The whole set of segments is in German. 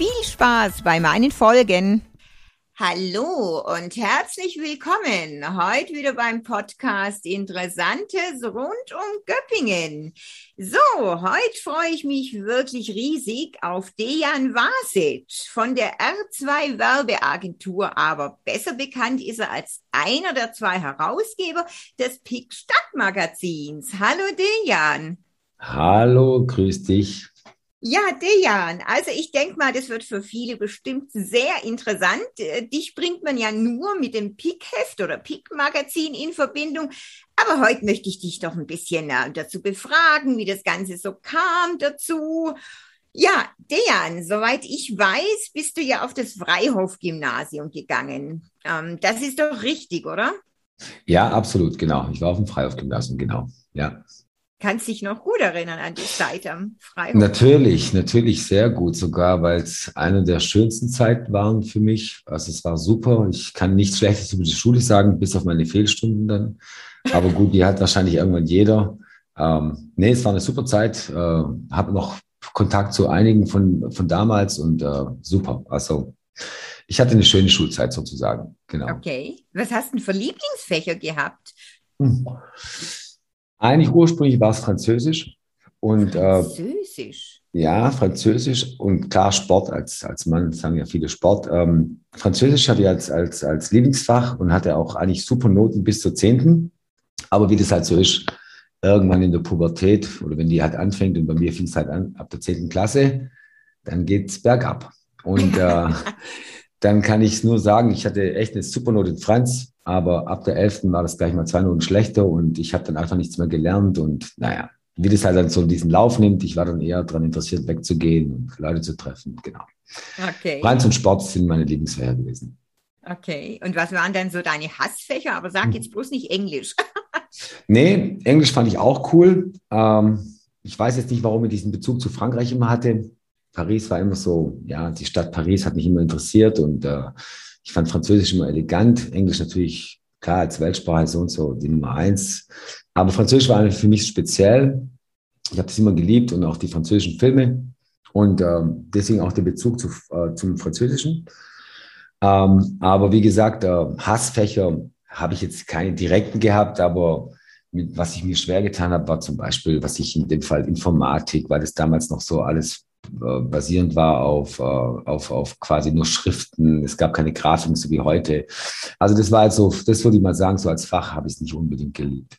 Viel Spaß bei meinen Folgen. Hallo und herzlich willkommen heute wieder beim Podcast Interessantes rund um Göppingen. So, heute freue ich mich wirklich riesig auf Dejan Vasic von der R2 Werbeagentur, aber besser bekannt ist er als einer der zwei Herausgeber des PIK Stadtmagazins. Hallo Dejan. Hallo, grüß dich. Ja, Dejan, also ich denke mal, das wird für viele bestimmt sehr interessant. Äh, dich bringt man ja nur mit dem PIK-Heft oder PIK-Magazin in Verbindung. Aber heute möchte ich dich doch ein bisschen äh, dazu befragen, wie das Ganze so kam dazu. Ja, Dejan, soweit ich weiß, bist du ja auf das Freihof-Gymnasium gegangen. Ähm, das ist doch richtig, oder? Ja, absolut, genau. Ich war auf dem Freihof-Gymnasium, genau. Ja. Kannst dich noch gut erinnern an die Zeit am Freihof? Natürlich, natürlich sehr gut sogar, weil es eine der schönsten Zeiten waren für mich. Also es war super. Ich kann nichts Schlechtes über die Schule sagen, bis auf meine Fehlstunden dann. Aber gut, die hat wahrscheinlich irgendwann jeder. Ähm, nee, es war eine super Zeit. Äh, Habe noch Kontakt zu einigen von, von damals und äh, super. Also ich hatte eine schöne Schulzeit sozusagen. Genau. Okay. Was hast du denn für Lieblingsfächer gehabt? Hm. Eigentlich ursprünglich war es Französisch. Und, äh, Französisch? Äh, ja, Französisch und klar Sport als, als Mann, sagen ja viele Sport. Ähm, Französisch hatte ich als, als, als Lieblingsfach und hatte auch eigentlich super Noten bis zur Zehnten. Aber wie das halt so ist, irgendwann in der Pubertät oder wenn die halt anfängt und bei mir fing es halt an ab der zehnten Klasse, dann geht es bergab. Und äh, dann kann ich nur sagen, ich hatte echt eine super Note in Franz, aber ab der 11. war das gleich mal zwei Minuten schlechter und ich habe dann einfach nichts mehr gelernt. Und naja, wie das halt dann so diesen Lauf nimmt, ich war dann eher daran interessiert, wegzugehen und Leute zu treffen. Genau. Okay. Franz und Sport sind meine Lieblingsfächer gewesen. Okay. Und was waren dann so deine Hassfächer? Aber sag hm. jetzt bloß nicht Englisch. nee, Englisch fand ich auch cool. Ähm, ich weiß jetzt nicht, warum ich diesen Bezug zu Frankreich immer hatte. Paris war immer so, ja, die Stadt Paris hat mich immer interessiert und äh, ich fand Französisch immer elegant, Englisch natürlich, klar, als Weltsprache so und so die Nummer eins. Aber Französisch war für mich speziell. Ich habe das immer geliebt und auch die französischen Filme und äh, deswegen auch der Bezug zu, äh, zum Französischen. Ähm, aber wie gesagt, äh, Hassfächer habe ich jetzt keine direkten gehabt, aber mit, was ich mir schwer getan habe, war zum Beispiel, was ich in dem Fall Informatik, weil das damals noch so alles basierend war auf, äh, auf, auf quasi nur Schriften. Es gab keine Grafiken so wie heute. Also das war halt so, das würde ich mal sagen, so als Fach habe ich es nicht unbedingt geliebt.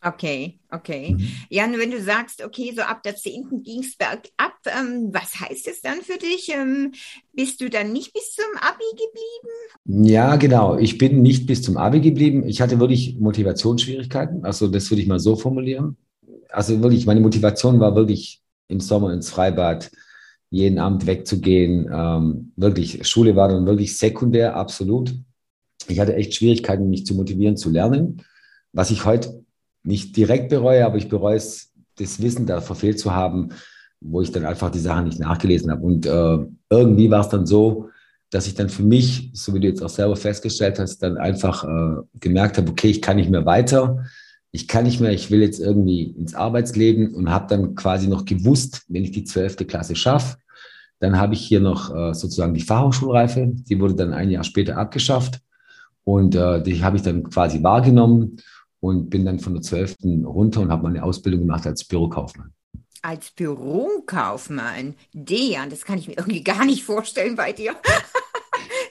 Okay, okay. Mhm. Jan, wenn du sagst, okay, so ab der 10. ging es bergab, ähm, was heißt es dann für dich? Ähm, bist du dann nicht bis zum Abi geblieben? Ja, genau. Ich bin nicht bis zum Abi geblieben. Ich hatte wirklich Motivationsschwierigkeiten. Also das würde ich mal so formulieren. Also wirklich, meine Motivation war wirklich im Sommer ins Freibad, jeden Abend wegzugehen. Ähm, wirklich, Schule war dann wirklich sekundär, absolut. Ich hatte echt Schwierigkeiten, mich zu motivieren, zu lernen, was ich heute nicht direkt bereue, aber ich bereue es, das Wissen da verfehlt zu haben, wo ich dann einfach die Sachen nicht nachgelesen habe. Und äh, irgendwie war es dann so, dass ich dann für mich, so wie du jetzt auch selber festgestellt hast, dann einfach äh, gemerkt habe, okay, ich kann nicht mehr weiter ich kann nicht mehr, ich will jetzt irgendwie ins Arbeitsleben und habe dann quasi noch gewusst, wenn ich die zwölfte Klasse schaffe, dann habe ich hier noch äh, sozusagen die Fachhochschulreife, die wurde dann ein Jahr später abgeschafft und äh, die habe ich dann quasi wahrgenommen und bin dann von der zwölften runter und habe meine Ausbildung gemacht als Bürokaufmann. Als Bürokaufmann, Dejan, das kann ich mir irgendwie gar nicht vorstellen bei dir.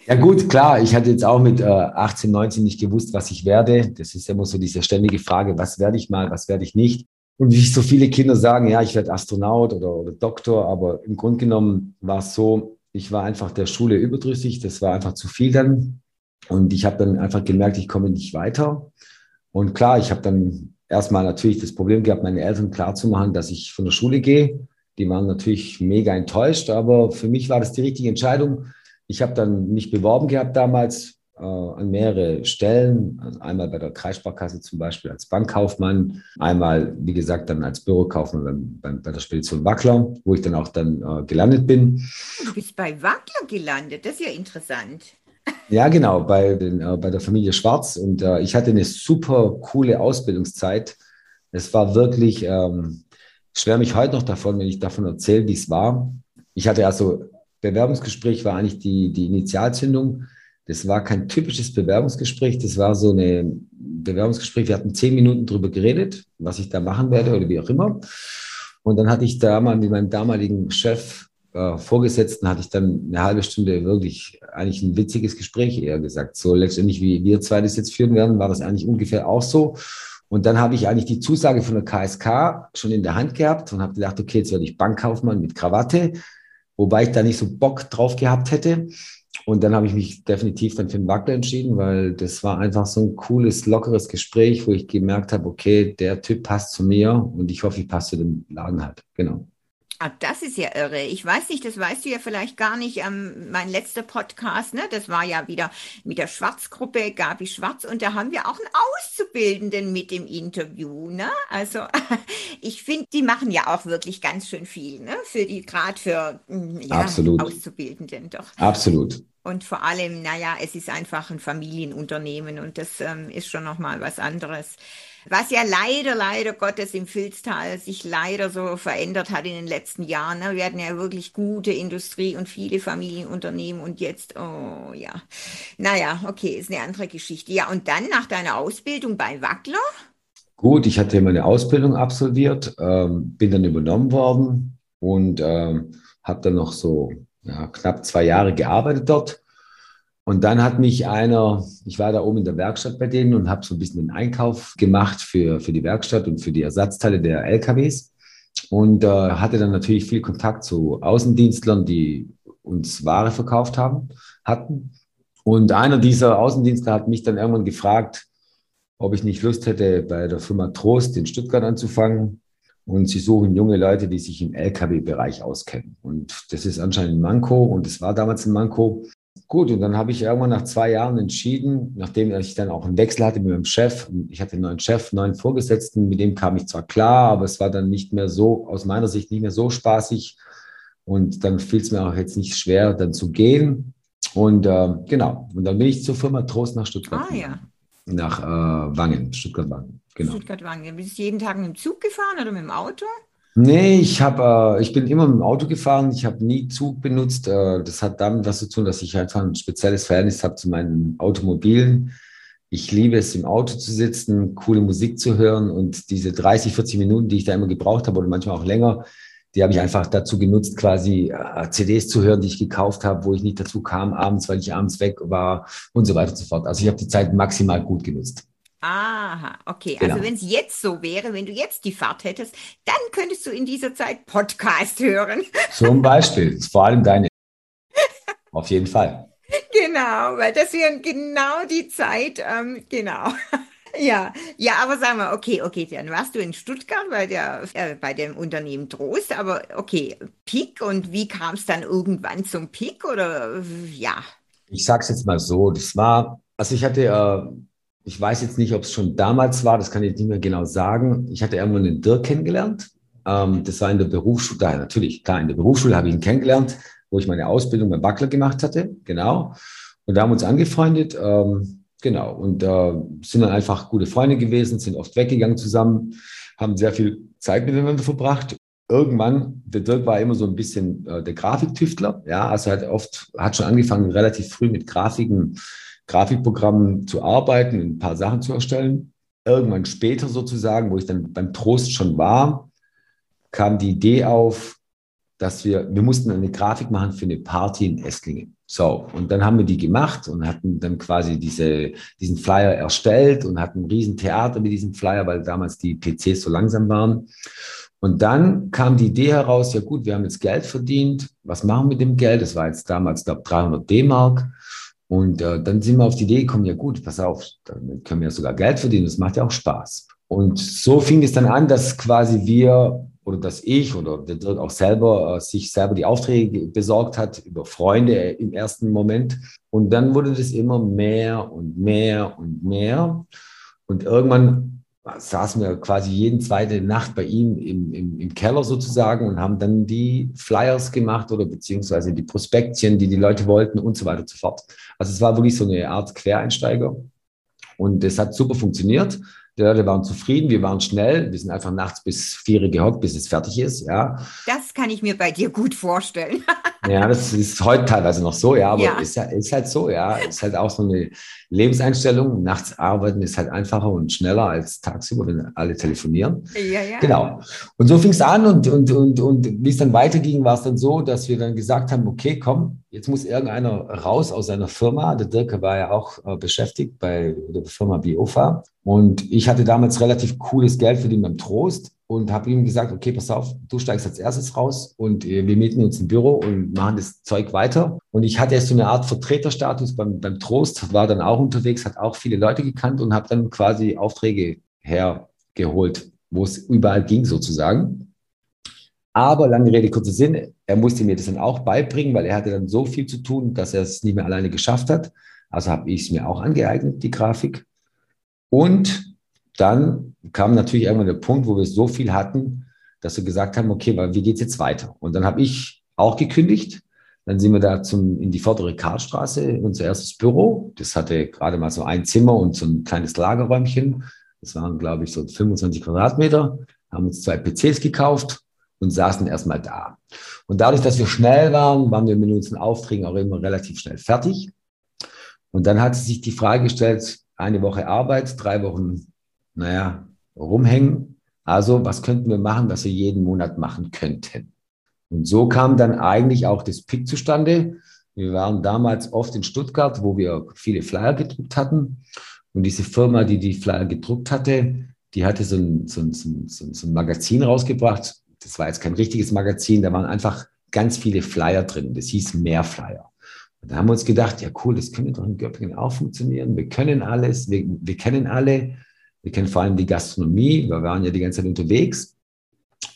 Ja gut, klar, ich hatte jetzt auch mit äh, 18, 19 nicht gewusst, was ich werde. Das ist immer so diese ständige Frage, was werde ich mal, was werde ich nicht. Und wie so viele Kinder sagen, ja, ich werde Astronaut oder, oder Doktor, aber im Grunde genommen war es so, ich war einfach der Schule überdrüssig, das war einfach zu viel dann. Und ich habe dann einfach gemerkt, ich komme nicht weiter. Und klar, ich habe dann erstmal natürlich das Problem gehabt, meine Eltern klarzumachen, dass ich von der Schule gehe, Die waren natürlich mega enttäuscht, aber für mich war das die richtige Entscheidung. Ich habe dann mich beworben gehabt damals äh, an mehrere Stellen. Also einmal bei der Kreissparkasse zum Beispiel als Bankkaufmann, einmal, wie gesagt, dann als Bürokaufmann beim, beim, bei der Spedition Wackler, wo ich dann auch dann äh, gelandet bin. Du bist bei Wackler gelandet, das ist ja interessant. Ja, genau, bei, den, äh, bei der Familie Schwarz. Und äh, ich hatte eine super coole Ausbildungszeit. Es war wirklich, ähm, schwer mich heute noch davon, wenn ich davon erzähle, wie es war. Ich hatte also, Bewerbungsgespräch war eigentlich die, die Initialzündung. Das war kein typisches Bewerbungsgespräch, das war so ein Bewerbungsgespräch. Wir hatten zehn Minuten darüber geredet, was ich da machen werde oder wie auch immer. Und dann hatte ich da mal mit meinem damaligen Chef, äh, Vorgesetzten, hatte ich dann eine halbe Stunde wirklich eigentlich ein witziges Gespräch eher gesagt. So letztendlich, wie wir zwei das jetzt führen werden, war das eigentlich ungefähr auch so. Und dann habe ich eigentlich die Zusage von der KSK schon in der Hand gehabt und habe gedacht, okay, jetzt werde ich Bankkaufmann mit Krawatte, wobei ich da nicht so Bock drauf gehabt hätte. Und dann habe ich mich definitiv dann für den Wackler entschieden, weil das war einfach so ein cooles, lockeres Gespräch, wo ich gemerkt habe, okay, der Typ passt zu mir und ich hoffe, ich passe zu dem Laden halt. Genau. Ah, das ist ja irre. Ich weiß nicht, das weißt du ja vielleicht gar nicht. Ähm, mein letzter Podcast, ne, das war ja wieder mit der Schwarzgruppe, Gabi Schwarz, und da haben wir auch einen Auszubildenden mit im Interview. Ne? Also ich finde, die machen ja auch wirklich ganz schön viel, ne? Für die, gerade für mm, ja, Absolut. Auszubildenden doch. Absolut. Und vor allem, naja, es ist einfach ein Familienunternehmen und das ähm, ist schon nochmal was anderes. Was ja leider, leider Gottes im Filztal sich leider so verändert hat in den letzten Jahren. Ne? Wir hatten ja wirklich gute Industrie und viele Familienunternehmen und jetzt, oh ja. Naja, okay, ist eine andere Geschichte. Ja, und dann nach deiner Ausbildung bei Wackler? Gut, ich hatte meine Ausbildung absolviert, ähm, bin dann übernommen worden und ähm, habe dann noch so ja, knapp zwei Jahre gearbeitet dort und dann hat mich einer, ich war da oben in der Werkstatt bei denen und habe so ein bisschen den Einkauf gemacht für, für die Werkstatt und für die Ersatzteile der LKWs. Und äh, hatte dann natürlich viel Kontakt zu Außendienstlern, die uns Ware verkauft haben, hatten. Und einer dieser Außendienstler hat mich dann irgendwann gefragt, ob ich nicht Lust hätte, bei der Firma Trost in Stuttgart anzufangen. Und sie suchen junge Leute, die sich im LKW-Bereich auskennen. Und das ist anscheinend ein Manko und es war damals ein Manko. Gut, und dann habe ich irgendwann nach zwei Jahren entschieden, nachdem ich dann auch einen Wechsel hatte mit meinem Chef, ich hatte einen neuen Chef, einen neuen Vorgesetzten, mit dem kam ich zwar klar, aber es war dann nicht mehr so, aus meiner Sicht nicht mehr so spaßig. Und dann fiel es mir auch jetzt nicht schwer, dann zu gehen. Und äh, genau, und dann bin ich zur Firma Trost nach Stuttgart. Ah ja. Nach äh, Wangen, Stuttgart-Wangen. Genau. Stuttgart-Wangen. Bist du jeden Tag mit dem Zug gefahren oder mit dem Auto? Nee, ich habe, äh, ich bin immer mit dem Auto gefahren. Ich habe nie Zug benutzt. Äh, das hat damit was zu tun, dass ich einfach ein spezielles Verhältnis habe zu meinen Automobilen. Ich liebe es, im Auto zu sitzen, coole Musik zu hören und diese 30, 40 Minuten, die ich da immer gebraucht habe oder manchmal auch länger, die habe ich einfach dazu genutzt, quasi äh, CDs zu hören, die ich gekauft habe, wo ich nicht dazu kam abends, weil ich abends weg war und so weiter und so fort. Also ich habe die Zeit maximal gut genutzt. Aha, okay. Also genau. Also wenn es jetzt so wäre, wenn du jetzt die Fahrt hättest, dann könntest du in dieser Zeit Podcast hören. Zum Beispiel, vor allem deine. Auf jeden Fall. Genau, weil das wäre genau die Zeit, ähm, genau. Ja, ja, aber sagen wir, okay, okay, dann warst du in Stuttgart bei der, äh, bei dem Unternehmen Trost, aber okay, Pick und wie kam es dann irgendwann zum Pick oder ja? Ich sag's jetzt mal so, das war, also ich hatte äh, ich weiß jetzt nicht, ob es schon damals war, das kann ich nicht mehr genau sagen. Ich hatte irgendwann den Dirk kennengelernt. Ähm, das war in der Berufsschule, da natürlich, klar, in der Berufsschule habe ich ihn kennengelernt, wo ich meine Ausbildung beim Backler gemacht hatte, genau. Und da haben wir uns angefreundet, ähm, genau. Und äh, sind dann einfach gute Freunde gewesen, sind oft weggegangen zusammen, haben sehr viel Zeit miteinander verbracht. Irgendwann, der Dirk war immer so ein bisschen äh, der Grafiktüftler, ja, also hat oft, hat schon angefangen, relativ früh mit Grafiken Grafikprogrammen zu arbeiten, ein paar Sachen zu erstellen. Irgendwann später sozusagen, wo ich dann beim Trost schon war, kam die Idee auf, dass wir, wir mussten eine Grafik machen für eine Party in Esslingen. So, und dann haben wir die gemacht und hatten dann quasi diese, diesen Flyer erstellt und hatten ein Riesentheater mit diesem Flyer, weil damals die PCs so langsam waren. Und dann kam die Idee heraus, ja gut, wir haben jetzt Geld verdient, was machen wir mit dem Geld? Das war jetzt damals, glaube 300 D-Mark. Und äh, dann sind wir auf die Idee gekommen, ja gut, pass auf, damit können wir ja sogar Geld verdienen, das macht ja auch Spaß. Und so fing es dann an, dass quasi wir oder dass ich oder der Dirk auch selber äh, sich selber die Aufträge besorgt hat über Freunde im ersten Moment. Und dann wurde das immer mehr und mehr und mehr. Und irgendwann saßen wir quasi jeden zweite Nacht bei ihm im, im, im Keller sozusagen und haben dann die Flyers gemacht oder beziehungsweise die Prospektchen, die die Leute wollten und so weiter und so fort. Also es war wirklich so eine Art Quereinsteiger. Und es hat super funktioniert. Die Leute waren zufrieden, wir waren schnell, wir sind einfach nachts bis vier gehockt, bis es fertig ist, ja. Das kann ich mir bei dir gut vorstellen. ja, das ist heute teilweise noch so, ja, aber ja. Ist, ist halt so, ja. Ist halt auch so eine Lebenseinstellung. Nachts arbeiten ist halt einfacher und schneller als tagsüber, wenn alle telefonieren. Ja, ja. Genau. Und so fing es an und, und, und, und wie es dann weiterging, war es dann so, dass wir dann gesagt haben, okay, komm, jetzt muss irgendeiner raus aus seiner Firma. Der Dirk war ja auch äh, beschäftigt bei der Firma Biofa. Und ich hatte damals relativ cooles Geld für ihn beim Trost und habe ihm gesagt, okay, pass auf, du steigst als erstes raus und äh, wir mieten uns ein Büro und machen das Zeug weiter. Und ich hatte erst so eine Art Vertreterstatus beim, beim Trost, war dann auch unterwegs, hat auch viele Leute gekannt und habe dann quasi Aufträge hergeholt, wo es überall ging sozusagen. Aber lange Rede, kurzer Sinn, er musste mir das dann auch beibringen, weil er hatte dann so viel zu tun, dass er es nicht mehr alleine geschafft hat. Also habe ich es mir auch angeeignet, die Grafik. Und dann kam natürlich irgendwann der Punkt, wo wir so viel hatten, dass wir gesagt haben, okay, wie geht es jetzt weiter? Und dann habe ich auch gekündigt. Dann sind wir da zum, in die vordere Karlstraße, unser erstes Büro. Das hatte gerade mal so ein Zimmer und so ein kleines Lagerräumchen. Das waren, glaube ich, so 25 Quadratmeter. Haben uns zwei PCs gekauft und saßen erstmal da. Und dadurch, dass wir schnell waren, waren wir mit unseren Aufträgen auch immer relativ schnell fertig. Und dann hat sich die Frage gestellt, eine Woche Arbeit, drei Wochen, naja, rumhängen. Also, was könnten wir machen, was wir jeden Monat machen könnten? Und so kam dann eigentlich auch das PIC zustande. Wir waren damals oft in Stuttgart, wo wir viele Flyer gedruckt hatten. Und diese Firma, die die Flyer gedruckt hatte, die hatte so ein, so ein, so ein, so ein Magazin rausgebracht. Das war jetzt kein richtiges Magazin, da waren einfach ganz viele Flyer drin. Das hieß Mehrflyer. Und da haben wir uns gedacht, ja cool, das könnte doch in Göppingen auch funktionieren. Wir können alles, wir, wir kennen alle, wir kennen vor allem die Gastronomie, wir waren ja die ganze Zeit unterwegs.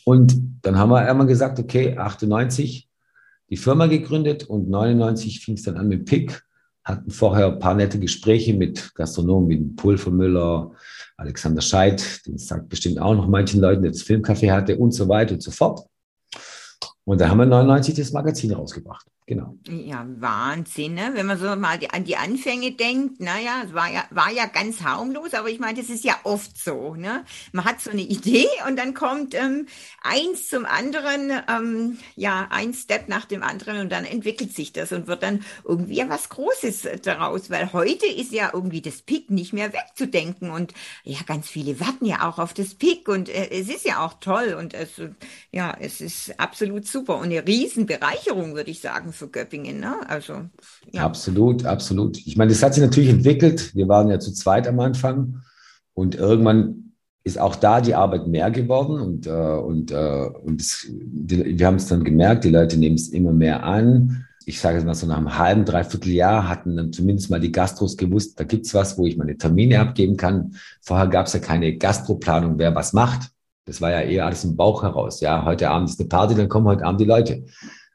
Und dann haben wir einmal gesagt, okay, 98 die Firma gegründet und 99 fing es dann an mit PIC, hatten vorher ein paar nette Gespräche mit Gastronomen wie Pulvermüller, Alexander Scheid, den sagt bestimmt auch noch manchen Leuten, der das Filmcafé hatte und so weiter und so fort. Und da haben wir 99 das Magazin rausgebracht. Genau. Ja, Wahnsinn, ne? wenn man so mal die, an die Anfänge denkt. Naja, es war ja, war ja ganz harmlos, aber ich meine, das ist ja oft so. Ne? Man hat so eine Idee und dann kommt ähm, eins zum anderen, ähm, ja, ein Step nach dem anderen und dann entwickelt sich das und wird dann irgendwie ja was Großes daraus, weil heute ist ja irgendwie das Pick nicht mehr wegzudenken und ja, ganz viele warten ja auch auf das Pick und äh, es ist ja auch toll und es, ja, es ist absolut super und eine Riesenbereicherung, würde ich sagen für Göppingen. Ne? Also, ja. Absolut, absolut. Ich meine, das hat sich natürlich entwickelt. Wir waren ja zu zweit am Anfang und irgendwann ist auch da die Arbeit mehr geworden und, äh, und, äh, und das, die, wir haben es dann gemerkt, die Leute nehmen es immer mehr an. Ich sage es mal so nach einem halben, dreiviertel Jahr hatten dann zumindest mal die Gastros gewusst, da gibt es was, wo ich meine Termine abgeben kann. Vorher gab es ja keine Gastroplanung, wer was macht. Das war ja eher alles im Bauch heraus. Ja, heute Abend ist eine Party, dann kommen heute Abend die Leute.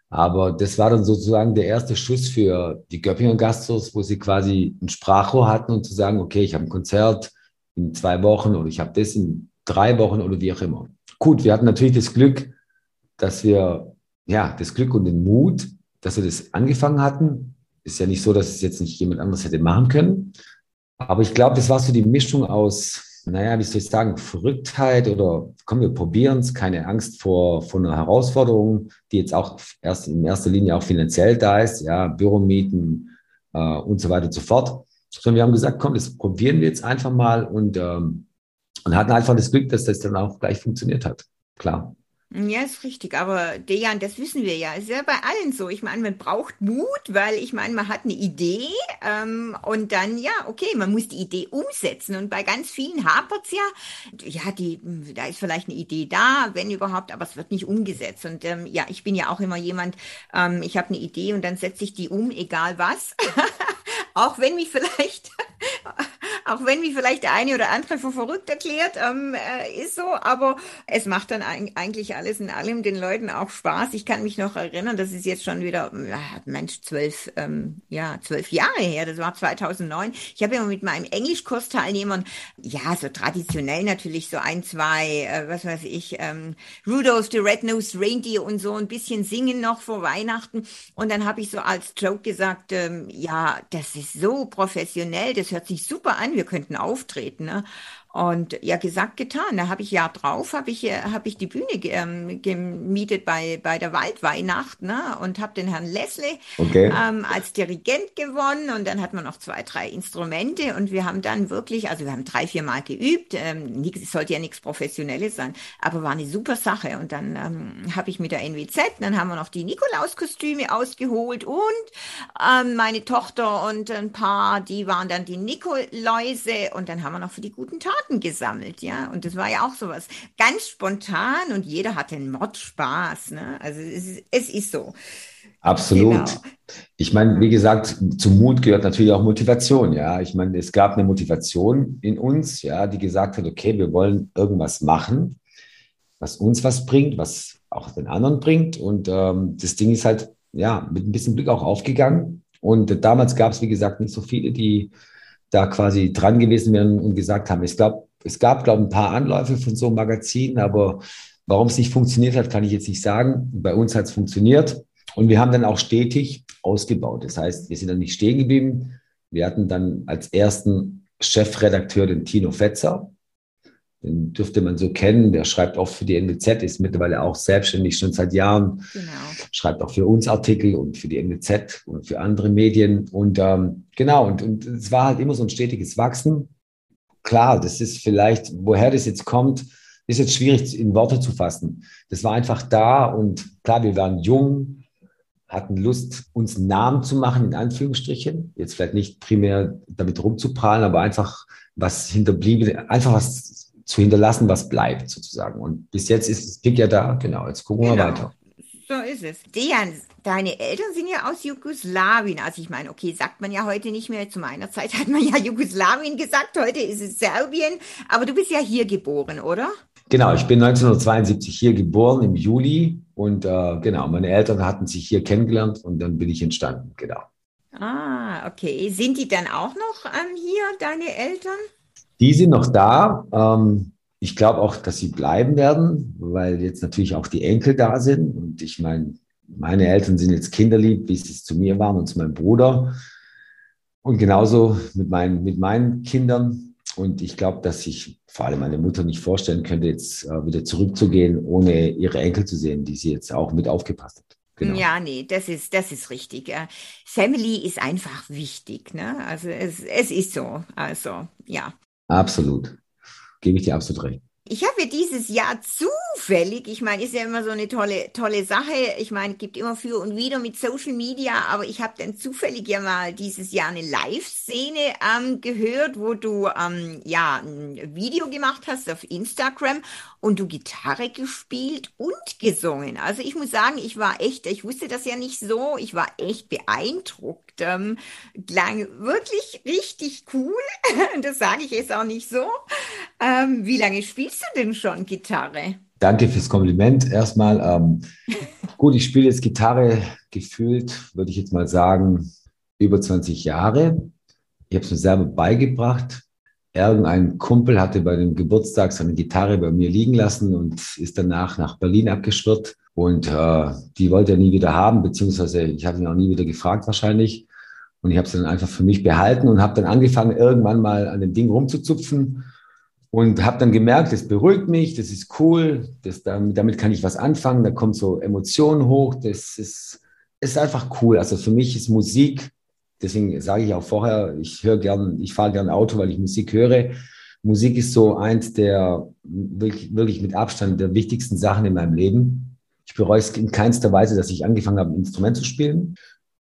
Aber das war dann sozusagen der erste Schuss für die Göppinger Gastros, wo sie quasi ein Sprachrohr hatten und zu sagen, okay, ich habe ein Konzert in zwei Wochen oder ich habe das in drei Wochen oder wie auch immer. Gut, wir hatten natürlich das Glück, dass wir, ja, das Glück und den Mut, dass wir das angefangen hatten. Ist ja nicht so, dass es jetzt nicht jemand anderes hätte machen können. Aber ich glaube, das war so die Mischung aus naja, wie soll ich sagen, Verrücktheit oder komm, wir probieren es, keine Angst vor, vor einer Herausforderung, die jetzt auch erst in erster Linie auch finanziell da ist, ja, Büromieten äh, und so weiter und so fort. Sondern wir haben gesagt, komm, das probieren wir jetzt einfach mal und, ähm, und hatten einfach das Glück, dass das dann auch gleich funktioniert hat. Klar. Ja, ist richtig. Aber Dejan, das wissen wir ja. Ist ja bei allen so. Ich meine, man braucht Mut, weil ich meine, man hat eine Idee ähm, und dann, ja, okay, man muss die Idee umsetzen. Und bei ganz vielen hapert's ja. Ja, die, da ist vielleicht eine Idee da, wenn überhaupt, aber es wird nicht umgesetzt. Und ähm, ja, ich bin ja auch immer jemand, ähm, ich habe eine Idee und dann setze ich die um, egal was. auch wenn mich vielleicht Auch wenn mich vielleicht der eine oder andere für verrückt erklärt, ähm, äh, ist so, aber es macht dann eigentlich alles in allem den Leuten auch Spaß. Ich kann mich noch erinnern, das ist jetzt schon wieder, äh, Mensch, zwölf, ähm, ja, zwölf Jahre her, das war 2009. Ich habe immer mit meinen Englischkursteilnehmern, ja, so traditionell natürlich so ein, zwei, äh, was weiß ich, ähm, Rudolph the Red-Nosed Reindeer und so ein bisschen singen noch vor Weihnachten. Und dann habe ich so als Joke gesagt, ähm, ja, das ist so professionell, das hört sich super an, wir könnten auftreten. Ne? Und ja, gesagt, getan. Da habe ich ja drauf, habe ich, äh, hab ich die Bühne ähm, gemietet bei, bei der Waldweihnacht ne? und habe den Herrn Leslie okay. ähm, als Dirigent gewonnen. Und dann hat man noch zwei, drei Instrumente. Und wir haben dann wirklich, also wir haben drei, vier Mal geübt. Ähm, es sollte ja nichts Professionelles sein, aber war eine super Sache. Und dann ähm, habe ich mit der NWZ, dann haben wir noch die Nikolauskostüme ausgeholt und ähm, meine Tochter und ein paar, die waren dann die Nikoläuse. Und dann haben wir noch für die guten Taten Daten gesammelt, ja. Und das war ja auch sowas ganz spontan und jeder hatte einen Mordspaß, ne? Also es ist, es ist so. Absolut. Genau. Ich meine, wie gesagt, zum Mut gehört natürlich auch Motivation, ja. Ich meine, es gab eine Motivation in uns, ja, die gesagt hat, okay, wir wollen irgendwas machen, was uns was bringt, was auch den anderen bringt. Und ähm, das Ding ist halt, ja, mit ein bisschen Glück auch aufgegangen. Und damals gab es, wie gesagt, nicht so viele, die da quasi dran gewesen wären und gesagt haben, ich glaube, es gab, glaube ich, ein paar Anläufe von so einem Magazin, aber warum es nicht funktioniert hat, kann ich jetzt nicht sagen. Bei uns hat es funktioniert und wir haben dann auch stetig ausgebaut. Das heißt, wir sind dann nicht stehen geblieben. Wir hatten dann als ersten Chefredakteur den Tino Fetzer, den dürfte man so kennen. Der schreibt auch für die NWZ, ist mittlerweile auch selbstständig schon seit Jahren. Genau. Schreibt auch für uns Artikel und für die NWZ und für andere Medien. Und ähm, genau, und, und es war halt immer so ein stetiges Wachsen. Klar, das ist vielleicht, woher das jetzt kommt, ist jetzt schwierig in Worte zu fassen. Das war einfach da und klar, wir waren jung, hatten Lust, uns einen Namen zu machen, in Anführungsstrichen. Jetzt vielleicht nicht primär damit rumzuprallen, aber einfach was hinterblieben, einfach was zu hinterlassen, was bleibt sozusagen. Und bis jetzt ist das Pick ja da. Genau, jetzt gucken genau. wir weiter. So ist es. Dejan, deine Eltern sind ja aus Jugoslawien. Also ich meine, okay, sagt man ja heute nicht mehr. Zu meiner Zeit hat man ja Jugoslawien gesagt. Heute ist es Serbien. Aber du bist ja hier geboren, oder? Genau, ich bin 1972 hier geboren im Juli. Und äh, genau, meine Eltern hatten sich hier kennengelernt und dann bin ich entstanden. Genau. Ah, okay. Sind die dann auch noch ähm, hier, deine Eltern? Die sind noch da. Ähm, ich glaube auch, dass sie bleiben werden, weil jetzt natürlich auch die Enkel da sind. Und ich meine, meine Eltern sind jetzt kinderlieb, wie sie es zu mir waren und zu meinem Bruder. Und genauso mit meinen, mit meinen Kindern. Und ich glaube, dass sich vor allem meine Mutter nicht vorstellen könnte, jetzt äh, wieder zurückzugehen, ohne ihre Enkel zu sehen, die sie jetzt auch mit aufgepasst hat. Genau. Ja, nee, das ist, das ist richtig. Family ist einfach wichtig. Ne? Also es, es ist so. Also ja. Absolut. Gebe ich dir absolut recht. Ich habe ja dieses Jahr zufällig, ich meine, ist ja immer so eine tolle, tolle Sache. Ich meine, gibt immer für und wieder mit Social Media, aber ich habe dann zufällig ja mal dieses Jahr eine Live-Szene ähm, gehört, wo du ähm, ja ein Video gemacht hast auf Instagram und du Gitarre gespielt und gesungen. Also ich muss sagen, ich war echt, ich wusste das ja nicht so, ich war echt beeindruckt ähm, klang wirklich richtig cool. das sage ich jetzt auch nicht so. Ähm, wie lange spielst du denn schon Gitarre? Danke fürs Kompliment. Erstmal, ähm, gut, ich spiele jetzt Gitarre gefühlt, würde ich jetzt mal sagen, über 20 Jahre. Ich habe es mir selber beigebracht. Irgendein Kumpel hatte bei dem Geburtstag seine Gitarre bei mir liegen lassen und ist danach nach Berlin abgeschwirrt. Und äh, die wollte er nie wieder haben, beziehungsweise ich habe ihn auch nie wieder gefragt wahrscheinlich. Und ich habe es dann einfach für mich behalten und habe dann angefangen, irgendwann mal an dem Ding rumzuzupfen und habe dann gemerkt, das beruhigt mich, das ist cool, das, damit kann ich was anfangen, da kommt so Emotionen hoch, das ist, ist einfach cool. Also für mich ist Musik, deswegen sage ich auch vorher, ich höre gern, ich fahre gern Auto, weil ich Musik höre. Musik ist so eins der wirklich, wirklich mit Abstand der wichtigsten Sachen in meinem Leben. Ich bereue es in keinster Weise, dass ich angefangen habe, ein Instrument zu spielen.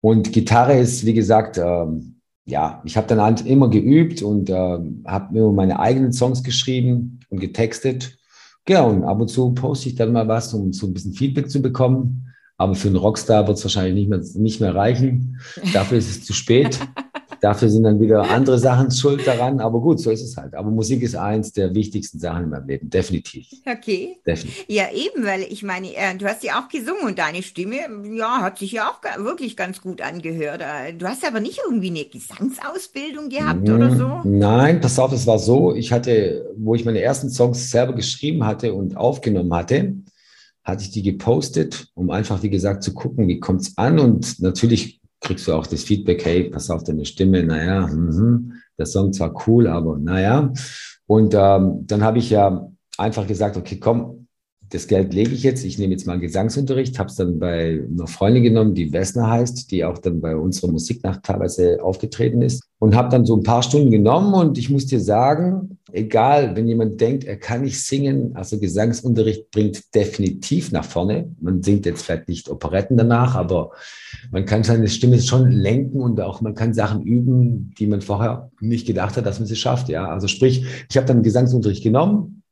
Und Gitarre ist, wie gesagt, ähm, ja, ich habe dann halt immer geübt und äh, habe mir meine eigenen Songs geschrieben und getextet. Genau, und ab und zu poste ich dann mal was, um so ein bisschen Feedback zu bekommen. Aber für einen Rockstar wird es wahrscheinlich nicht mehr, nicht mehr reichen. Dafür ist es zu spät. Dafür sind dann wieder andere Sachen schuld daran. Aber gut, so ist es halt. Aber Musik ist eins der wichtigsten Sachen in meinem Leben, definitiv. Okay. Definitiv. Ja, eben, weil ich meine, äh, du hast ja auch gesungen und deine Stimme, ja, hat sich ja auch wirklich ganz gut angehört. Äh, du hast aber nicht irgendwie eine Gesangsausbildung gehabt mm, oder so? Nein, pass auf, es war so, ich hatte, wo ich meine ersten Songs selber geschrieben hatte und aufgenommen hatte, hatte ich die gepostet, um einfach, wie gesagt, zu gucken, wie kommt es an. Und natürlich kriegst du auch das Feedback, hey, pass auf deine Stimme, naja, mh, der Song zwar cool, aber naja. Und ähm, dann habe ich ja einfach gesagt, okay, komm, das Geld lege ich jetzt, ich nehme jetzt mal einen Gesangsunterricht, habe es dann bei einer Freundin genommen, die Wessner heißt, die auch dann bei unserer Musiknacht teilweise aufgetreten ist und habe dann so ein paar Stunden genommen und ich muss dir sagen, egal, wenn jemand denkt, er kann nicht singen, also Gesangsunterricht bringt definitiv nach vorne. Man singt jetzt vielleicht nicht Operetten danach, aber man kann seine Stimme schon lenken und auch man kann Sachen üben, die man vorher nicht gedacht hat, dass man sie schafft. Ja, also sprich, ich habe dann Gesangsunterricht genommen,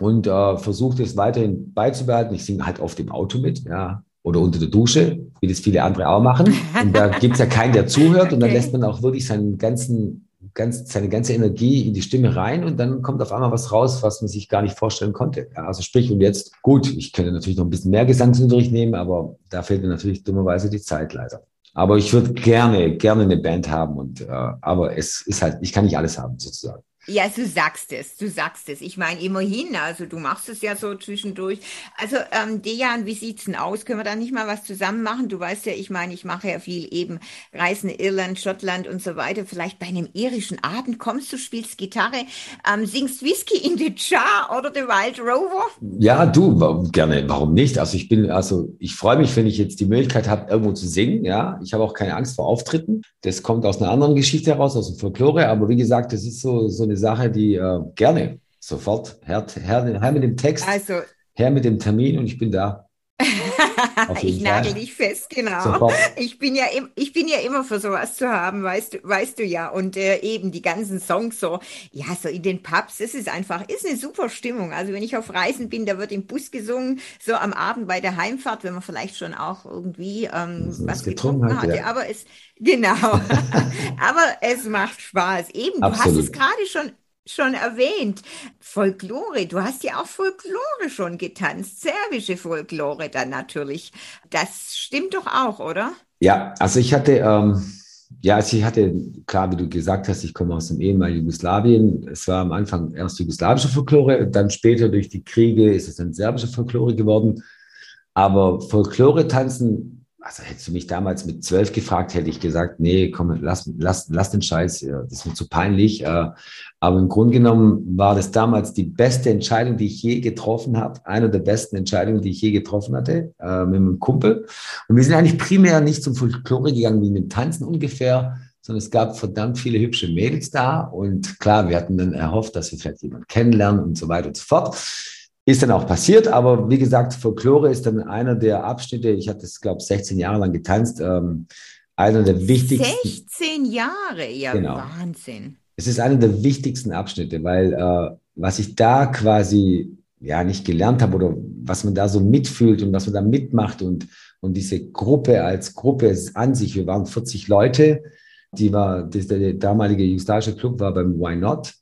und äh, versuche es weiterhin beizubehalten. Ich singe halt oft im Auto mit, ja, oder unter der Dusche, wie das viele andere auch machen. Und da gibt es ja keinen, der zuhört und dann lässt man auch wirklich seinen ganzen, ganz, seine ganze Energie in die Stimme rein und dann kommt auf einmal was raus, was man sich gar nicht vorstellen konnte. Ja, also sprich, und jetzt, gut, ich könnte natürlich noch ein bisschen mehr Gesangsunterricht nehmen, aber da fehlt mir natürlich dummerweise die Zeit leider. Aber ich würde gerne, gerne eine Band haben und äh, aber es ist halt, ich kann nicht alles haben sozusagen. Ja, du sagst es, du sagst es. Ich meine, immerhin, also du machst es ja so zwischendurch. Also, ähm, Dejan, wie sieht's denn aus? Können wir da nicht mal was zusammen machen? Du weißt ja, ich meine, ich mache ja viel eben Reisen Irland, Schottland und so weiter. Vielleicht bei einem irischen Abend kommst du, spielst Gitarre, ähm, singst Whisky in the Jar oder The Wild Rover? Ja, du, gerne. Warum nicht? Also ich bin, also ich freue mich, wenn ich jetzt die Möglichkeit habe, irgendwo zu singen. Ja, ich habe auch keine Angst vor Auftritten. Das kommt aus einer anderen Geschichte heraus, aus dem Folklore. Aber wie gesagt, das ist so, so eine eine Sache, die äh, gerne sofort, her, her, her mit dem Text, also, her mit dem Termin und ich bin da. ich nagel dich fest, genau. Sofort. Ich bin ja ich bin ja immer für sowas zu haben, weißt du, weißt du ja. Und äh, eben die ganzen Songs so, ja, so in den Pubs, es ist einfach, ist eine super Stimmung. Also wenn ich auf Reisen bin, da wird im Bus gesungen, so am Abend bei der Heimfahrt, wenn man vielleicht schon auch irgendwie ähm, was getrunken, getrunken hatte. Ja. Aber es, genau. Aber es macht Spaß. Eben, Absolut. du hast es gerade schon schon erwähnt. Folklore, du hast ja auch Folklore schon getanzt, serbische Folklore dann natürlich. Das stimmt doch auch, oder? Ja, also ich hatte, ähm, ja, also ich hatte, klar, wie du gesagt hast, ich komme aus dem ehemaligen Jugoslawien. Es war am Anfang erst jugoslawische Folklore, dann später durch die Kriege ist es dann serbische Folklore geworden. Aber Folklore tanzen also hättest du mich damals mit zwölf gefragt, hätte ich gesagt, nee, komm, lass, lass, lass den Scheiß, das ist mir zu peinlich. Äh, aber im Grunde genommen war das damals die beste Entscheidung, die ich je getroffen habe. Eine der besten Entscheidungen, die ich je getroffen hatte, äh, mit einem Kumpel. Und wir sind eigentlich primär nicht zum Folklore gegangen wie in dem Tanzen ungefähr, sondern es gab verdammt viele hübsche Mädels da. Und klar, wir hatten dann erhofft, dass wir vielleicht jemanden kennenlernen und so weiter und so fort. Ist dann auch passiert, aber wie gesagt, Folklore ist dann einer der Abschnitte, ich hatte es, glaube ich, 16 Jahre lang getanzt, ähm, einer der wichtigsten. 16 Jahre, ja, genau. Wahnsinn. Es ist einer der wichtigsten Abschnitte, weil äh, was ich da quasi ja nicht gelernt habe oder was man da so mitfühlt und was man da mitmacht und, und diese Gruppe als Gruppe an sich, wir waren 40 Leute, die war, der damalige jugoslawische Club war beim Why Not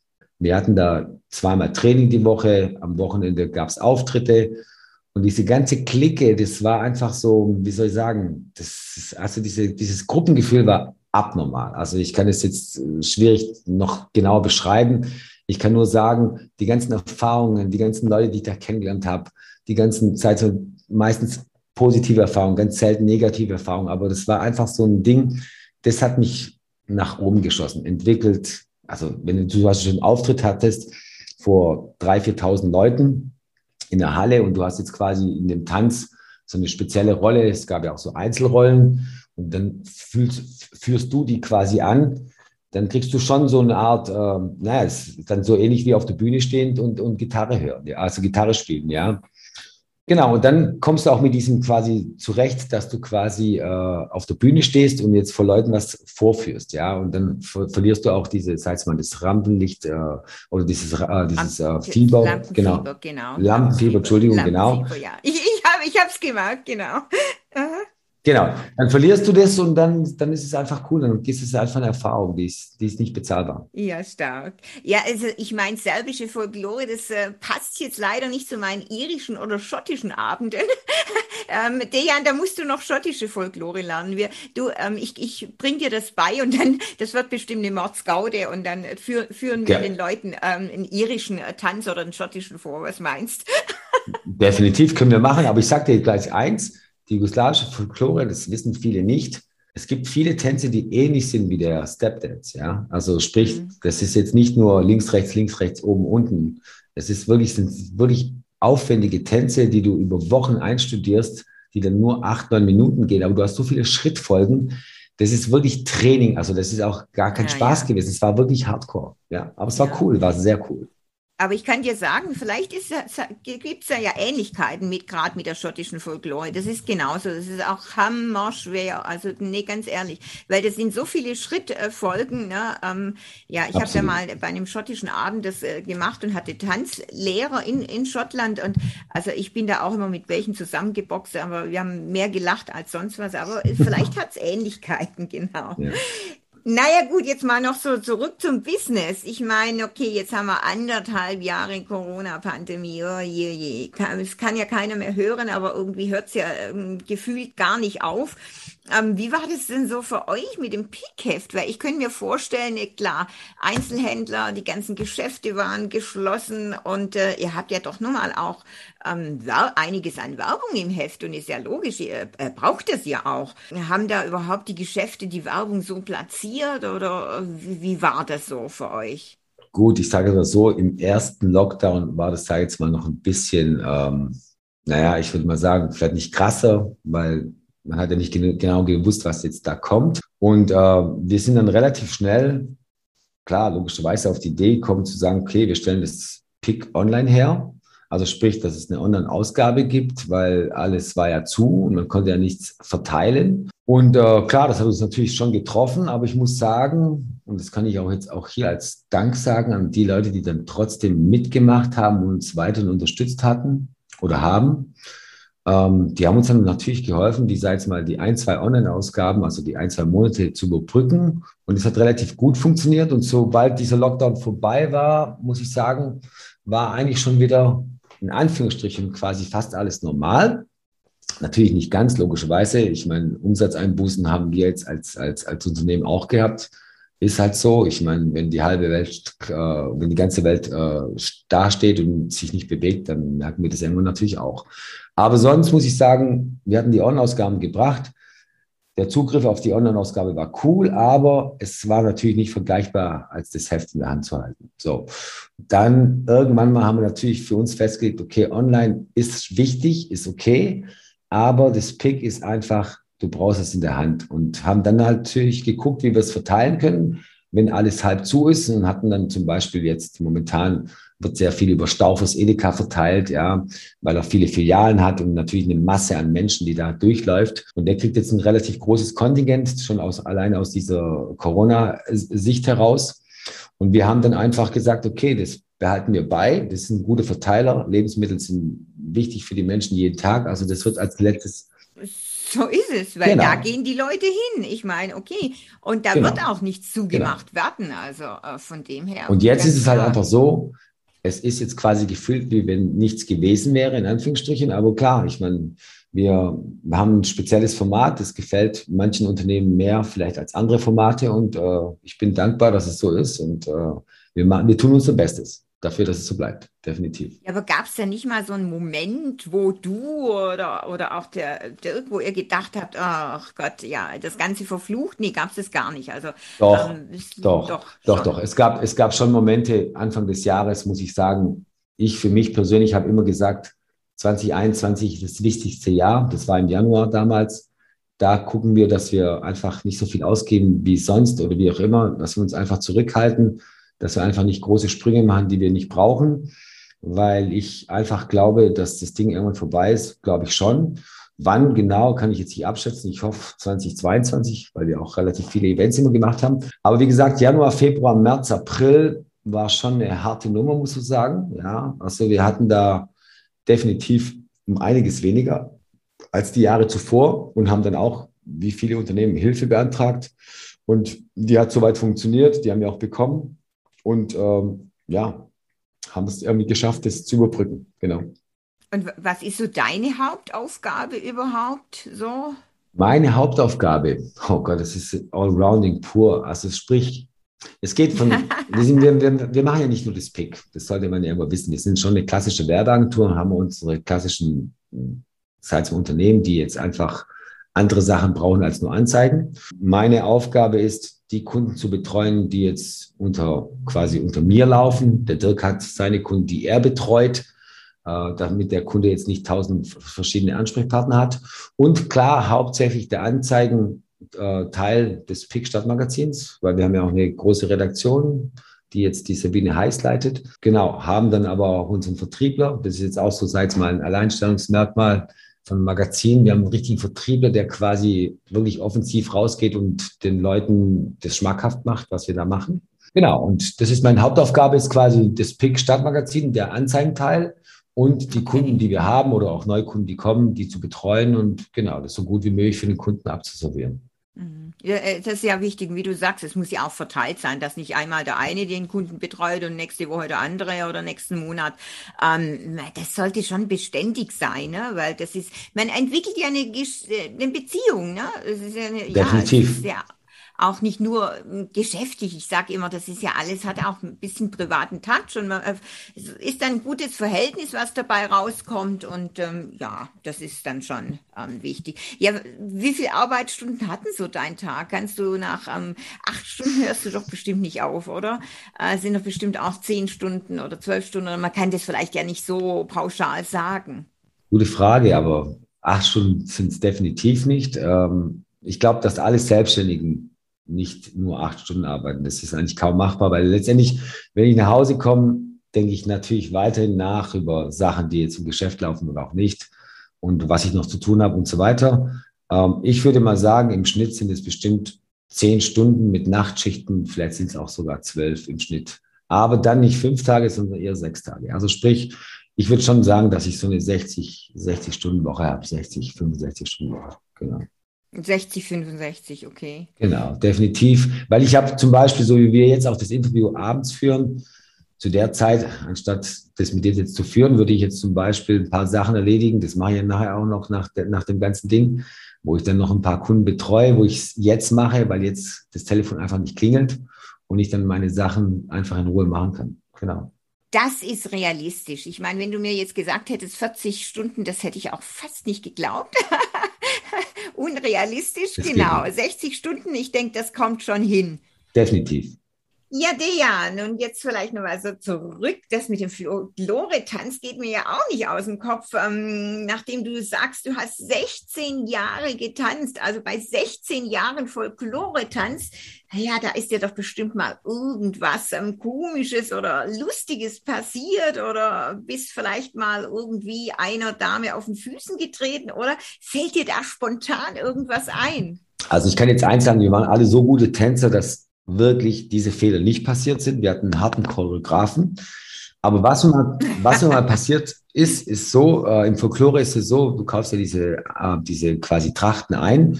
wir hatten da zweimal Training die Woche, am Wochenende gab es Auftritte und diese ganze Clique, das war einfach so, wie soll ich sagen, das, also diese, dieses Gruppengefühl war abnormal. Also ich kann es jetzt äh, schwierig noch genauer beschreiben. Ich kann nur sagen, die ganzen Erfahrungen, die ganzen Leute, die ich da kennengelernt habe, die ganzen Zeit so meistens positive Erfahrungen, ganz selten negative Erfahrungen, aber das war einfach so ein Ding, das hat mich nach oben geschossen, entwickelt, also wenn du zum Beispiel einen Auftritt hattest vor 3.000, 4.000 Leuten in der Halle und du hast jetzt quasi in dem Tanz so eine spezielle Rolle, es gab ja auch so Einzelrollen und dann fühlst, führst du die quasi an, dann kriegst du schon so eine Art, äh, naja, es ist dann so ähnlich wie auf der Bühne stehend und, und Gitarre hören, ja, also Gitarre spielen, ja. Genau, und dann kommst du auch mit diesem quasi zurecht, dass du quasi äh, auf der Bühne stehst und jetzt vor Leuten was vorführst, ja, und dann ver verlierst du auch diese, sag ich mal, das Rampenlicht äh, oder dieses, äh, dieses äh, Fieber, Lampenfieber, genau. genau. Lampenfieber, Entschuldigung, genau. Ja. Ich, ich habe ich hab's gemerkt, genau. Genau, dann verlierst du das und dann, dann ist es einfach cool. Dann ist es einfach eine Erfahrung, die ist, die ist nicht bezahlbar. Ja, stark. Ja, also ich meine, serbische Folklore, das äh, passt jetzt leider nicht zu meinen irischen oder schottischen Abenden. ähm, Dejan, da musst du noch schottische Folklore lernen. Wir, du, ähm, ich, ich bring dir das bei und dann, das wird bestimmt eine Mordsgaude und dann für, führen wir ja. den Leuten ähm, einen irischen äh, Tanz oder einen schottischen vor. Was meinst? Definitiv können wir machen, aber ich sag dir gleich eins die jugoslawische Folklore, das wissen viele nicht. Es gibt viele Tänze, die ähnlich sind wie der Stepdance, ja. Also sprich, mhm. das ist jetzt nicht nur links, rechts, links, rechts, oben, unten. Es ist wirklich, sind wirklich aufwendige Tänze, die du über Wochen einstudierst, die dann nur acht, neun Minuten gehen. Aber du hast so viele Schrittfolgen. Das ist wirklich Training. Also das ist auch gar kein ja, Spaß ja. gewesen. Es war wirklich Hardcore. Ja, aber es war ja. cool, war sehr cool. Aber ich kann dir sagen, vielleicht gibt es ja, ja Ähnlichkeiten mit gerade mit der schottischen Folklore. Das ist genauso. Das ist auch hammerschwer. Also nee, ganz ehrlich, weil das sind so viele Schrittfolgen. Ne? Ähm, ja, ich habe ja mal bei einem schottischen Abend das äh, gemacht und hatte Tanzlehrer in, in Schottland. Und also ich bin da auch immer mit welchen zusammengeboxt, aber wir haben mehr gelacht als sonst was. Aber vielleicht hat es Ähnlichkeiten, genau. Ja. Naja gut, jetzt mal noch so zurück zum Business. Ich meine, okay, jetzt haben wir anderthalb Jahre Corona-Pandemie. Oh je, je. Es kann ja keiner mehr hören, aber irgendwie hört es ja ähm, gefühlt gar nicht auf. Ähm, wie war das denn so für euch mit dem Pickheft? Weil ich könnte mir vorstellen, eh, klar, Einzelhändler, die ganzen Geschäfte waren geschlossen und äh, ihr habt ja doch nun mal auch ähm, einiges an Werbung im Heft und ist ja logisch, ihr äh, braucht das ja auch. Haben da überhaupt die Geschäfte die Werbung so platziert oder äh, wie, wie war das so für euch? Gut, ich sage das so, im ersten Lockdown war das, ich jetzt mal, noch ein bisschen, ähm, naja, ich würde mal sagen, vielleicht nicht krasser, weil man hat ja nicht genau gewusst, was jetzt da kommt. Und äh, wir sind dann relativ schnell, klar, logischerweise auf die Idee gekommen zu sagen, okay, wir stellen das Pick online her. Also sprich, dass es eine Online-Ausgabe gibt, weil alles war ja zu und man konnte ja nichts verteilen. Und äh, klar, das hat uns natürlich schon getroffen, aber ich muss sagen, und das kann ich auch jetzt auch hier als Dank sagen an die Leute, die dann trotzdem mitgemacht haben und uns weiterhin unterstützt hatten oder haben. Ähm, die haben uns dann natürlich geholfen, die, sag jetzt mal, die ein, zwei Online-Ausgaben, also die ein, zwei Monate zu überbrücken. Und es hat relativ gut funktioniert. Und sobald dieser Lockdown vorbei war, muss ich sagen, war eigentlich schon wieder in Anführungsstrichen quasi fast alles normal. Natürlich nicht ganz, logischerweise. Ich meine, Umsatzeinbußen haben wir jetzt als, als, als Unternehmen auch gehabt. Ist halt so. Ich meine, wenn die halbe Welt, äh, wenn die ganze Welt äh, dasteht und sich nicht bewegt, dann merken wir das irgendwann natürlich auch. Aber sonst muss ich sagen, wir hatten die Online-Ausgaben gebracht. Der Zugriff auf die Online-Ausgabe war cool, aber es war natürlich nicht vergleichbar, als das Heft in der Hand zu halten. So, dann irgendwann mal haben wir natürlich für uns festgelegt, okay, online ist wichtig, ist okay, aber das Pick ist einfach, du brauchst es in der Hand und haben dann natürlich geguckt, wie wir es verteilen können, wenn alles halb zu ist und hatten dann zum Beispiel jetzt momentan wird sehr viel über Staufers Edeka verteilt, ja, weil er viele Filialen hat und natürlich eine Masse an Menschen, die da durchläuft. Und der kriegt jetzt ein relativ großes Kontingent, schon aus, alleine aus dieser Corona-Sicht heraus. Und wir haben dann einfach gesagt, okay, das behalten wir bei. Das ist ein guter Verteiler. Lebensmittel sind wichtig für die Menschen jeden Tag. Also das wird als letztes so ist es, weil genau. da gehen die Leute hin. Ich meine, okay, und da genau. wird auch nichts zugemacht genau. werden. Also äh, von dem her. Und jetzt ist es halt einfach so, es ist jetzt quasi gefühlt, wie wenn nichts gewesen wäre, in Anführungsstrichen. Aber klar, ich meine, wir, wir haben ein spezielles Format, das gefällt manchen Unternehmen mehr vielleicht als andere Formate. Und äh, ich bin dankbar, dass es so ist. Und äh, wir, machen, wir tun unser Bestes dafür, dass es so bleibt, definitiv. Ja, aber gab es da nicht mal so einen Moment, wo du oder, oder auch der Dirk, wo ihr gedacht habt, ach Gott, ja, das Ganze verflucht? Nee, gab es das gar nicht. Also, doch, ähm, doch, doch, doch, doch. Es gab, es gab schon Momente Anfang des Jahres, muss ich sagen, ich für mich persönlich habe immer gesagt, 2021 ist das wichtigste Jahr. Das war im Januar damals. Da gucken wir, dass wir einfach nicht so viel ausgeben wie sonst oder wie auch immer, dass wir uns einfach zurückhalten dass wir einfach nicht große Sprünge machen, die wir nicht brauchen, weil ich einfach glaube, dass das Ding irgendwann vorbei ist, glaube ich schon. Wann genau kann ich jetzt nicht abschätzen. Ich hoffe 2022, weil wir auch relativ viele Events immer gemacht haben. Aber wie gesagt, Januar, Februar, März, April war schon eine harte Nummer, muss ich sagen. Ja, also wir hatten da definitiv um einiges weniger. als die Jahre zuvor und haben dann auch, wie viele Unternehmen, Hilfe beantragt. Und die hat soweit funktioniert, die haben wir auch bekommen. Und ähm, ja, haben es irgendwie geschafft, das zu überbrücken. Genau. Und was ist so deine Hauptaufgabe überhaupt so? Meine Hauptaufgabe, oh Gott, das ist Allrounding pur. Also sprich, es geht von, wir, sind, wir, wir, wir, machen ja nicht nur das Pick, das sollte man ja immer wissen. Wir sind schon eine klassische Werbeagentur, haben unsere klassischen Sites Unternehmen, die jetzt einfach andere Sachen brauchen als nur Anzeigen. Meine Aufgabe ist, die Kunden zu betreuen, die jetzt unter quasi unter mir laufen. Der Dirk hat seine Kunden, die er betreut äh, damit der Kunde jetzt nicht tausend verschiedene Ansprechpartner hat. Und klar, hauptsächlich der Anzeigen äh, Teil des Pick Stadtmagazins, weil wir haben ja auch eine große Redaktion, die jetzt die Sabine Heiß leitet. Genau, haben dann aber auch unseren Vertriebler. Das ist jetzt auch so, seit mal ein Alleinstellungsmerkmal von Magazin. Wir haben einen richtigen Vertriebler, der quasi wirklich offensiv rausgeht und den Leuten das schmackhaft macht, was wir da machen. Genau, und das ist meine Hauptaufgabe, ist quasi das Pick Stadtmagazin, der Anzeigenteil und die Kunden, die wir haben oder auch Neukunden, die kommen, die zu betreuen und genau, das so gut wie möglich für den Kunden abzuservieren. Mhm. Ja, äh, das ist ja wichtig, wie du sagst, es muss ja auch verteilt sein, dass nicht einmal der eine den Kunden betreut und nächste Woche der andere oder nächsten Monat. Ähm, das sollte schon beständig sein, ne? weil das ist, man entwickelt ja eine, äh, eine Beziehung. Ne? Das ist ja eine, Definitiv. Ja, auch nicht nur hm, geschäftlich. Ich sage immer, das ist ja alles, hat auch ein bisschen privaten Touch und man, äh, es ist ein gutes Verhältnis, was dabei rauskommt und ähm, ja, das ist dann schon ähm, wichtig. Ja, wie viele Arbeitsstunden hatten so dein Tag? Kannst du nach ähm, acht Stunden hörst du doch bestimmt nicht auf, oder? Äh, sind doch bestimmt auch zehn Stunden oder zwölf Stunden. Man kann das vielleicht ja nicht so pauschal sagen. Gute Frage, aber acht Stunden sind es definitiv nicht. Ähm, ich glaube, dass alle Selbstständigen nicht nur acht Stunden arbeiten. Das ist eigentlich kaum machbar, weil letztendlich, wenn ich nach Hause komme, denke ich natürlich weiterhin nach über Sachen, die jetzt im Geschäft laufen oder auch nicht und was ich noch zu tun habe und so weiter. Ähm, ich würde mal sagen, im Schnitt sind es bestimmt zehn Stunden mit Nachtschichten, vielleicht sind es auch sogar zwölf im Schnitt. Aber dann nicht fünf Tage, sondern eher sechs Tage. Also sprich, ich würde schon sagen, dass ich so eine 60, 60 Stunden Woche habe, 60, 65 Stunden Woche. Genau. 60, 65, okay. Genau, definitiv. Weil ich habe zum Beispiel, so wie wir jetzt auch das Interview abends führen, zu der Zeit, anstatt das mit dir jetzt zu führen, würde ich jetzt zum Beispiel ein paar Sachen erledigen. Das mache ich ja nachher auch noch nach, nach dem ganzen Ding, wo ich dann noch ein paar Kunden betreue, wo ich es jetzt mache, weil jetzt das Telefon einfach nicht klingelt und ich dann meine Sachen einfach in Ruhe machen kann. Genau. Das ist realistisch. Ich meine, wenn du mir jetzt gesagt hättest, 40 Stunden, das hätte ich auch fast nicht geglaubt. unrealistisch, das genau. 60 Stunden, ich denke, das kommt schon hin. Definitiv. Ja, Dejan, und jetzt vielleicht noch mal so zurück. Das mit dem Folklore-Tanz geht mir ja auch nicht aus dem Kopf. Ähm, nachdem du sagst, du hast 16 Jahre getanzt, also bei 16 Jahren Folklore-Tanz, ja, da ist dir doch bestimmt mal irgendwas ähm, Komisches oder Lustiges passiert oder bist vielleicht mal irgendwie einer Dame auf den Füßen getreten oder fällt dir da spontan irgendwas ein? Also ich kann jetzt eins sagen, wir waren alle so gute Tänzer, dass wirklich diese Fehler nicht passiert sind. Wir hatten einen harten Choreografen. Aber was mal, was mal passiert ist, ist so, äh, im Folklore ist es so, du kaufst ja diese, äh, diese quasi Trachten ein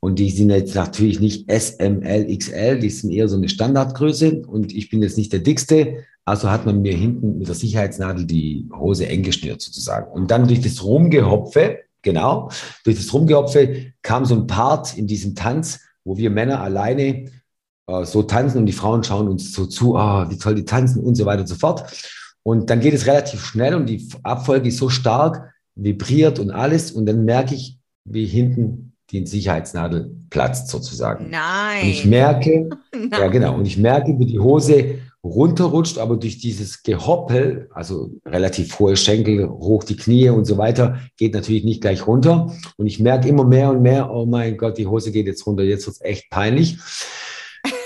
und die sind jetzt natürlich nicht S, M, L, XL, die sind eher so eine Standardgröße und ich bin jetzt nicht der dickste, also hat man mir hinten mit der Sicherheitsnadel die Hose eng geschnürt sozusagen. Und dann durch das Rumgehopfe, genau, durch das Rumgehopfe kam so ein Part in diesem Tanz, wo wir Männer alleine äh, so tanzen und die Frauen schauen uns so zu, ah, wie toll die tanzen und so weiter und so fort. Und dann geht es relativ schnell und die Abfolge ist so stark, vibriert und alles. Und dann merke ich, wie hinten die Sicherheitsnadel platzt sozusagen. Nein. Und ich merke, Nein. ja genau, und ich merke, wie die Hose runterrutscht, aber durch dieses Gehoppel, also relativ hohe Schenkel, hoch die Knie und so weiter, geht natürlich nicht gleich runter. Und ich merke immer mehr und mehr, oh mein Gott, die Hose geht jetzt runter, jetzt wird es echt peinlich.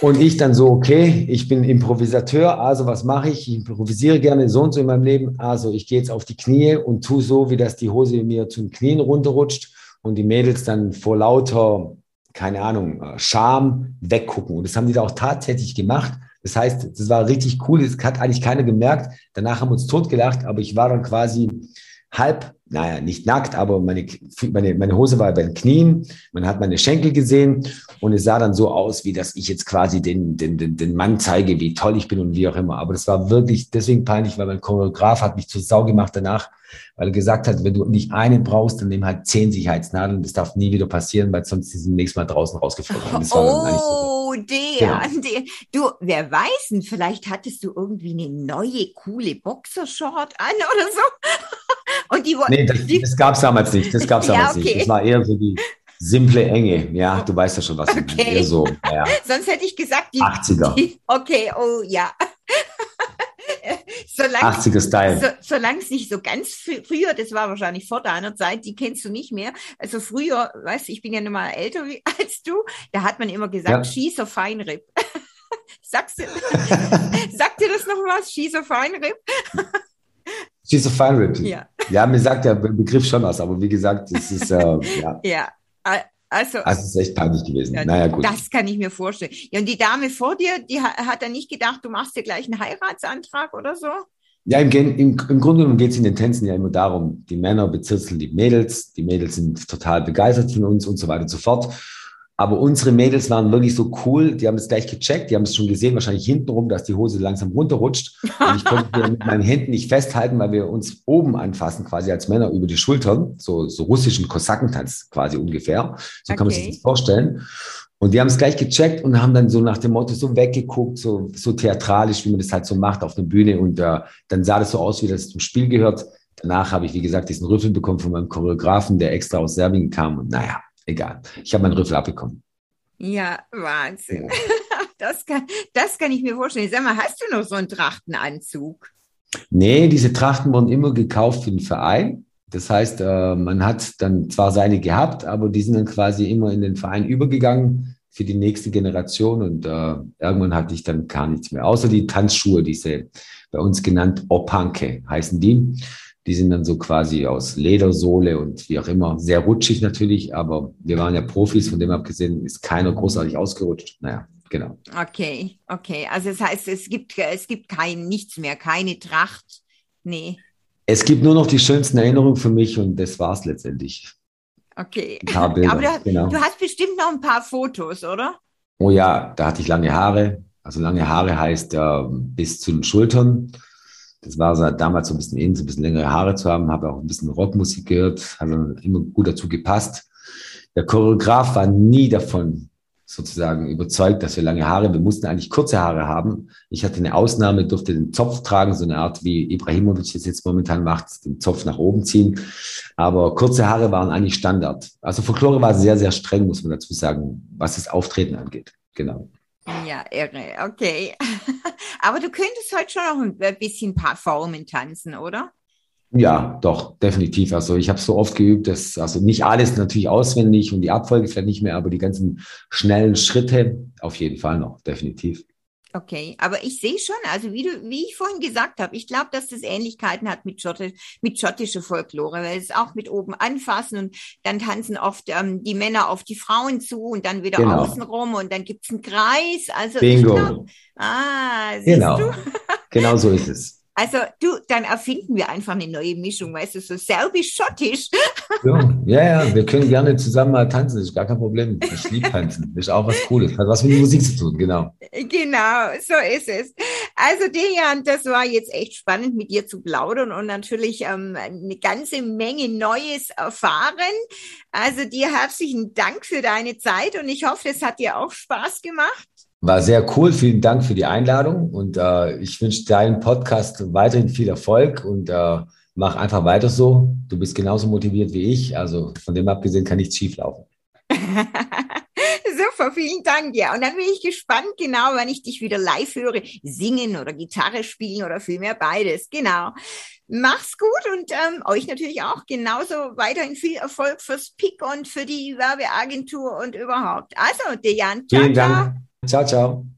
Und ich dann so, okay, ich bin Improvisateur, also was mache ich? Ich improvisiere gerne so und so in meinem Leben. Also ich gehe jetzt auf die Knie und tue so, wie das die Hose mir zu den Knien runterrutscht und die Mädels dann vor lauter, keine Ahnung, äh, Scham weggucken. Und das haben die da auch tatsächlich gemacht. Das heißt, das war richtig cool. Das hat eigentlich keiner gemerkt. Danach haben wir uns totgelacht, aber ich war dann quasi halb, naja, nicht nackt, aber meine, meine, meine Hose war bei den Knien, man hat meine Schenkel gesehen und es sah dann so aus, wie dass ich jetzt quasi den, den, den, den Mann zeige, wie toll ich bin und wie auch immer. Aber das war wirklich deswegen peinlich, weil mein Choreograf hat mich zur Sau gemacht danach, weil er gesagt hat, wenn du nicht einen brauchst, dann nimm halt zehn Sicherheitsnadeln. Das darf nie wieder passieren, weil sonst ist nächste Mal draußen rausgeflogen. Das oh, so der, genau. der. Du, wer weiß, denn, vielleicht hattest du irgendwie eine neue, coole Boxershort an oder so. Und die Nee, das, das gab es damals nicht. Das gab es damals ja, okay. nicht. Das war eher so die simple Enge. Ja, du weißt ja schon, was okay. eher so. Ja. Sonst hätte ich gesagt, die 80er. Die, okay, oh ja. solange, 80er Style. So, solange es nicht so ganz früher, das war wahrscheinlich vor deiner Zeit, die kennst du nicht mehr. Also früher, weißt du, ich bin ja nun mal älter als du, da hat man immer gesagt, ja. schießer Feinripp. Sagst du, sagt dir das noch was, schießer Feinripp? Schießer Feinripp. Ja. ja, mir sagt der Begriff schon was, aber wie gesagt, es ist, äh, ja. Ja, also, also es ist echt peinlich gewesen. Ja, naja, gut. Das kann ich mir vorstellen. Ja, und die Dame vor dir, die hat, hat dann nicht gedacht, du machst dir gleich einen Heiratsantrag oder so? Ja, im, im, im Grunde genommen geht es in den Tänzen ja immer darum, die Männer bezirzeln die Mädels, die Mädels sind total begeistert von uns und so weiter und so fort. Aber unsere Mädels waren wirklich so cool, die haben es gleich gecheckt, die haben es schon gesehen, wahrscheinlich hintenrum, dass die Hose langsam runterrutscht. Und ich konnte mit meinen Händen nicht festhalten, weil wir uns oben anfassen, quasi als Männer über die Schultern, so, so russischen Kosakentanz quasi ungefähr. So okay. kann man sich das vorstellen. Und die haben es gleich gecheckt und haben dann so nach dem Motto so weggeguckt, so, so theatralisch, wie man das halt so macht auf der Bühne. Und äh, dann sah das so aus, wie das zum Spiel gehört. Danach habe ich, wie gesagt, diesen Rüffel bekommen von meinem Choreografen, der extra aus Serbien kam. Und naja, egal. Ich habe meinen Rüffel abbekommen. Ja, Wahnsinn. Das, kann, das kann ich mir vorstellen. Sag mal, hast du noch so einen Trachtenanzug? Nee, diese Trachten wurden immer gekauft für den Verein. Das heißt, äh, man hat dann zwar seine gehabt, aber die sind dann quasi immer in den Verein übergegangen für die nächste Generation und äh, irgendwann hatte ich dann gar nichts mehr, außer die Tanzschuhe, diese bei uns genannt Opanke heißen die. Die sind dann so quasi aus Ledersohle und wie auch immer, sehr rutschig natürlich, aber wir waren ja Profis, von dem abgesehen ist keiner großartig ausgerutscht. Naja, genau. Okay, okay. Also das heißt, es gibt, es gibt kein nichts mehr, keine Tracht. Nee. Es gibt nur noch die schönsten Erinnerungen für mich und das war es letztendlich. Okay. Aber du, genau. du hast bestimmt noch ein paar Fotos, oder? Oh ja, da hatte ich lange Haare. Also lange Haare heißt äh, bis zu den Schultern. Das war so, damals so ein bisschen in, so ein bisschen längere Haare zu haben, habe auch ein bisschen Rockmusik gehört, hat dann immer gut dazu gepasst. Der Choreograf war nie davon sozusagen überzeugt, dass wir lange Haare, wir mussten eigentlich kurze Haare haben. Ich hatte eine Ausnahme, durfte den Zopf tragen, so eine Art wie Ibrahimovic das jetzt momentan macht, den Zopf nach oben ziehen. Aber kurze Haare waren eigentlich Standard. Also Folklore war sehr, sehr streng, muss man dazu sagen, was das Auftreten angeht. Genau. Ja, irre, okay. Aber du könntest heute schon noch ein bisschen ein paar Formen tanzen, oder? Ja, doch, definitiv. Also ich habe so oft geübt, dass also nicht alles natürlich auswendig und die Abfolge vielleicht nicht mehr, aber die ganzen schnellen Schritte auf jeden Fall noch, definitiv. Okay, aber ich sehe schon, also wie du, wie ich vorhin gesagt habe, ich glaube, dass das Ähnlichkeiten hat mit, Schottisch, mit schottischer Folklore, weil es auch mit oben anfassen und dann tanzen oft ähm, die Männer auf die Frauen zu und dann wieder genau. außenrum und dann gibt's einen Kreis. Also Bingo. Glaub, ah, siehst genau. du? genau so ist es. Also du, dann erfinden wir einfach eine neue Mischung, weißt du, so serbisch-schottisch. Ja, ja, ja, wir können gerne zusammen mal tanzen, das ist gar kein Problem. Ich liebe tanzen, ist auch was Cooles, hat was mit Musik zu tun, genau. Genau, so ist es. Also Dejan, das war jetzt echt spannend mit dir zu plaudern und natürlich ähm, eine ganze Menge Neues erfahren. Also dir herzlichen Dank für deine Zeit und ich hoffe, es hat dir auch Spaß gemacht. War sehr cool. Vielen Dank für die Einladung und äh, ich wünsche deinem Podcast weiterhin viel Erfolg und äh, mach einfach weiter so. Du bist genauso motiviert wie ich. Also von dem abgesehen kann nichts schief laufen. Super, vielen Dank. Ja, und dann bin ich gespannt, genau, wenn ich dich wieder live höre, singen oder Gitarre spielen oder vielmehr beides. Genau. Mach's gut und ähm, euch natürlich auch genauso weiterhin viel Erfolg fürs PIC und für die Werbeagentur und überhaupt. Also, Dejan, ciao, Vielen Dank. Ciao. Ciao, ciao.